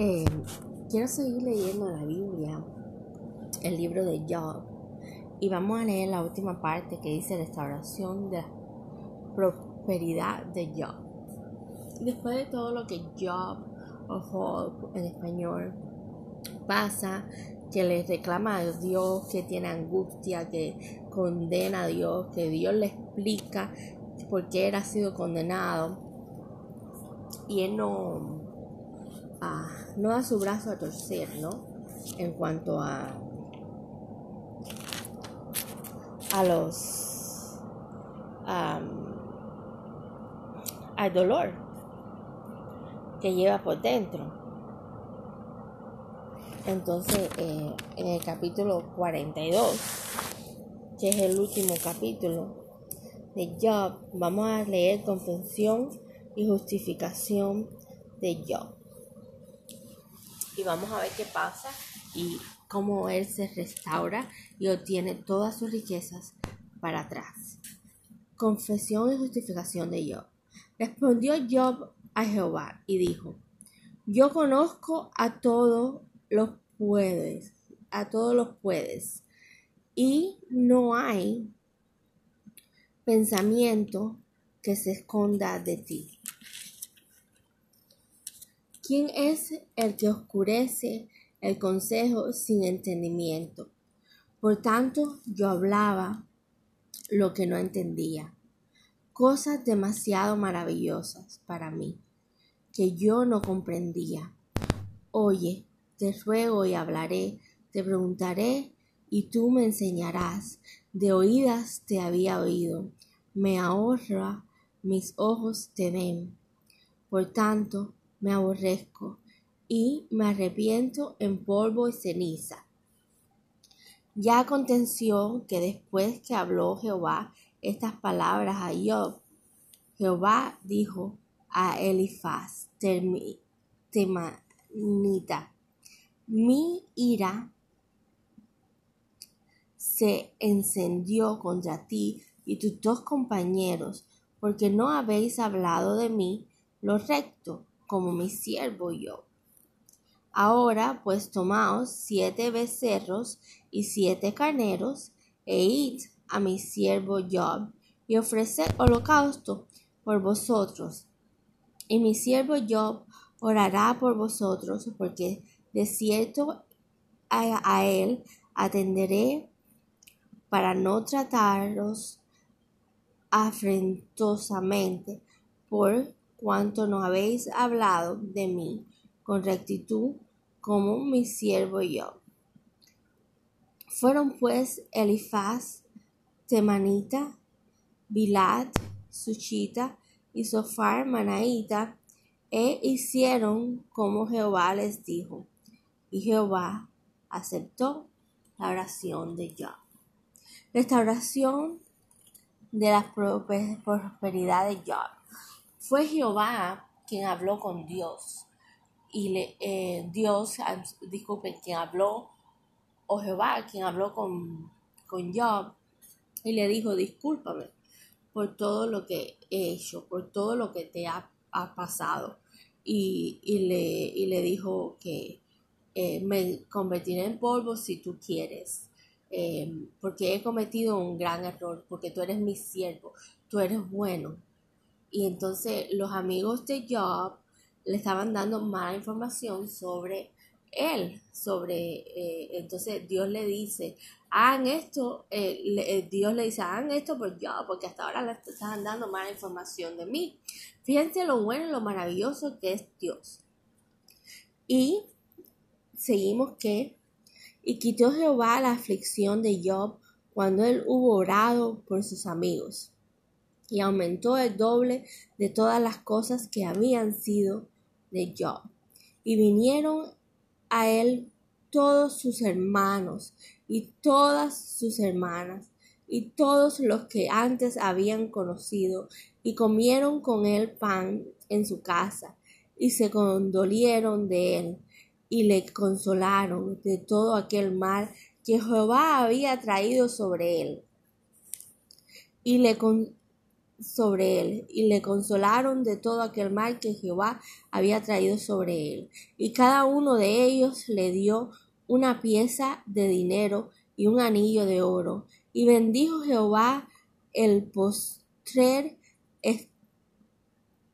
Eh, quiero seguir leyendo la Biblia, el libro de Job, y vamos a leer la última parte que dice restauración de prosperidad de Job. Después de todo lo que Job o Job en español pasa, que le reclama a Dios, que tiene angustia, que condena a Dios, que Dios le explica por qué él ha sido condenado. Y él no, no da su brazo a torcer, ¿no? En cuanto a, a los al dolor que lleva por dentro. Entonces, eh, en el capítulo 42, que es el último capítulo de Job, vamos a leer confesión y justificación de Job. Y vamos a ver qué pasa y cómo él se restaura y obtiene todas sus riquezas para atrás. Confesión y justificación de Job. Respondió Job a Jehová y dijo, yo conozco a todos los puedes, a todos los puedes. Y no hay pensamiento que se esconda de ti. ¿Quién es el que oscurece el consejo sin entendimiento? Por tanto, yo hablaba lo que no entendía, cosas demasiado maravillosas para mí, que yo no comprendía. Oye, te ruego y hablaré, te preguntaré y tú me enseñarás. De oídas te había oído, me ahorra, mis ojos te ven. Por tanto, me aborrezco y me arrepiento en polvo y ceniza. Ya aconteció que después que habló Jehová estas palabras a Job, Jehová dijo a Elifaz, temanita, mi ira se encendió contra ti y tus dos compañeros, porque no habéis hablado de mí lo recto, como mi siervo yo. Ahora pues tomaos siete becerros y siete carneros, e id a mi siervo Job, y ofreced holocausto por vosotros. Y mi siervo Job orará por vosotros, porque de cierto a, él atenderé para no trataros afrentosamente por cuanto no habéis hablado de mí con rectitud como mi siervo yo. Fueron pues Elifaz, Temanita, Bilad, Suchita y Sofar Manaita, e hicieron como Jehová les dijo. Y Jehová aceptó la oración de Job. Restauración de la prosperidad de Job. Fue Jehová quien habló con Dios. Y le, eh, Dios, disculpen, quien habló, o Jehová quien habló con, con Job. Y le dijo, discúlpame por todo lo que he hecho, por todo lo que te ha, pasado. Y, le, y le dijo que eh, me convertiré en polvo si tú quieres, eh, porque he cometido un gran error, porque tú eres mi siervo, tú eres bueno. Y entonces los amigos de Job le estaban dando mala información sobre él, sobre, eh, entonces Dios le dice, hagan esto, Dios le dice, hagan esto por Job, porque hasta ahora le están dando mala información de mí. Fíjense lo bueno y lo maravilloso que es Dios. Y seguimos que, y quitó Jehová la aflicción de Job cuando él hubo orado por sus amigos, y aumentó el doble de todas las cosas que habían sido de Job. Y vinieron a él todos sus hermanos y todas sus hermanas y todos los que antes habían conocido y comieron con él pan en su casa y se condolieron de él y le consolaron de todo aquel mal que Jehová había traído sobre él. Y le, sobre él, y le consolaron de todo aquel mal que Jehová había traído sobre él. Y cada uno de ellos le dio una pieza de dinero y un anillo de oro. Y bendijo Jehová el postrer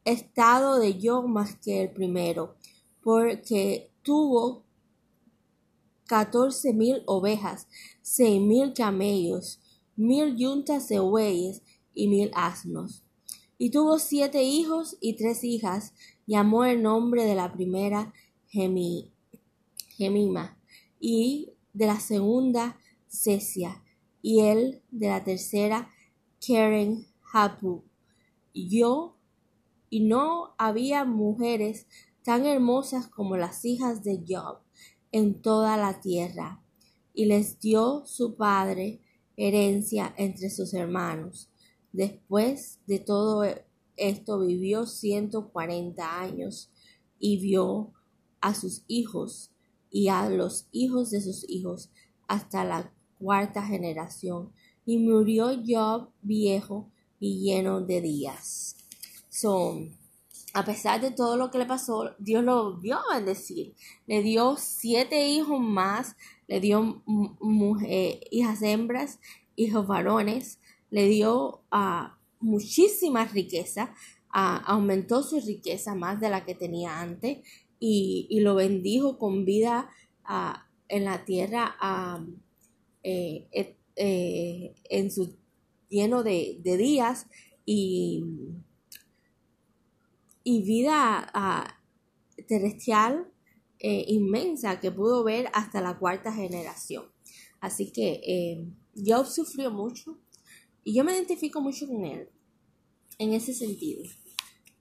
estado de yo más que el primero, porque tuvo catorce mil ovejas, seis mil camellos, mil yuntas de bueyes y mil asnos. Y tuvo siete hijos y tres hijas, llamó el nombre de la primera Gemima, y de la segunda Cesia, y él de la tercera Keren Hapu. Yo, y no había mujeres tan hermosas como las hijas de Job en toda la tierra, y les dio su padre herencia entre sus hermanos. Después de todo esto vivió ciento cuarenta años y vio a sus hijos y a los hijos de sus hijos hasta la cuarta generación. Y murió Job viejo y lleno de días. Son a pesar de todo lo que le pasó, Dios lo vio a bendecir. Le dio siete hijos más, le dio hijas hembras, hijos varones, le dio uh, muchísima riqueza, aumentó su riqueza más de la que tenía antes y, lo bendijo con vida en la tierra eh, eh, en su lleno de, de días y y vida terrestrial eh, inmensa que pudo ver hasta la cuarta generación. Así que eh, Job sufrió mucho y yo me identifico mucho con él en ese sentido,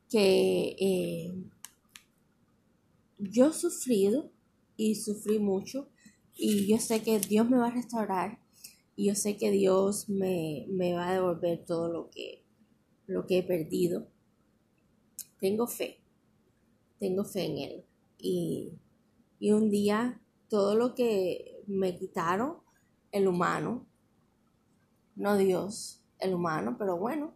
que eh, yo he sufrido y sufrí mucho y yo sé que Dios me va a restaurar y yo sé que Dios me, me va a devolver todo lo que, lo que he perdido tengo fe, tengo fe en Él. Y, un día todo lo que me quitaron, el humano, no Dios, el humano, pero bueno,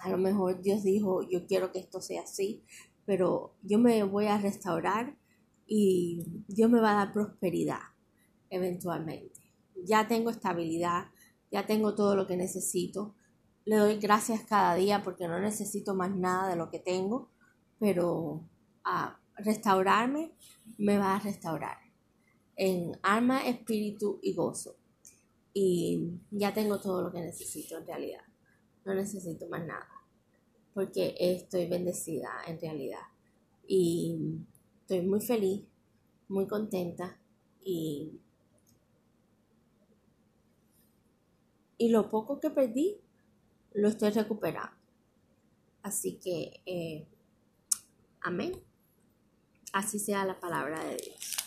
a lo mejor Dios dijo, yo quiero que esto sea así, pero yo me voy a restaurar y Dios me va a dar prosperidad eventualmente. Ya tengo estabilidad, ya tengo todo lo que necesito, le doy gracias cada día porque no necesito más nada de lo que tengo, pero a restaurarme me va a restaurar en alma, espíritu y gozo. Y ya tengo todo lo que necesito en realidad. No necesito más nada porque estoy bendecida en realidad. Y estoy muy feliz, muy contenta y, y lo poco que perdí lo estoy recuperando. Así que, eh, amén. Así sea la palabra de Dios.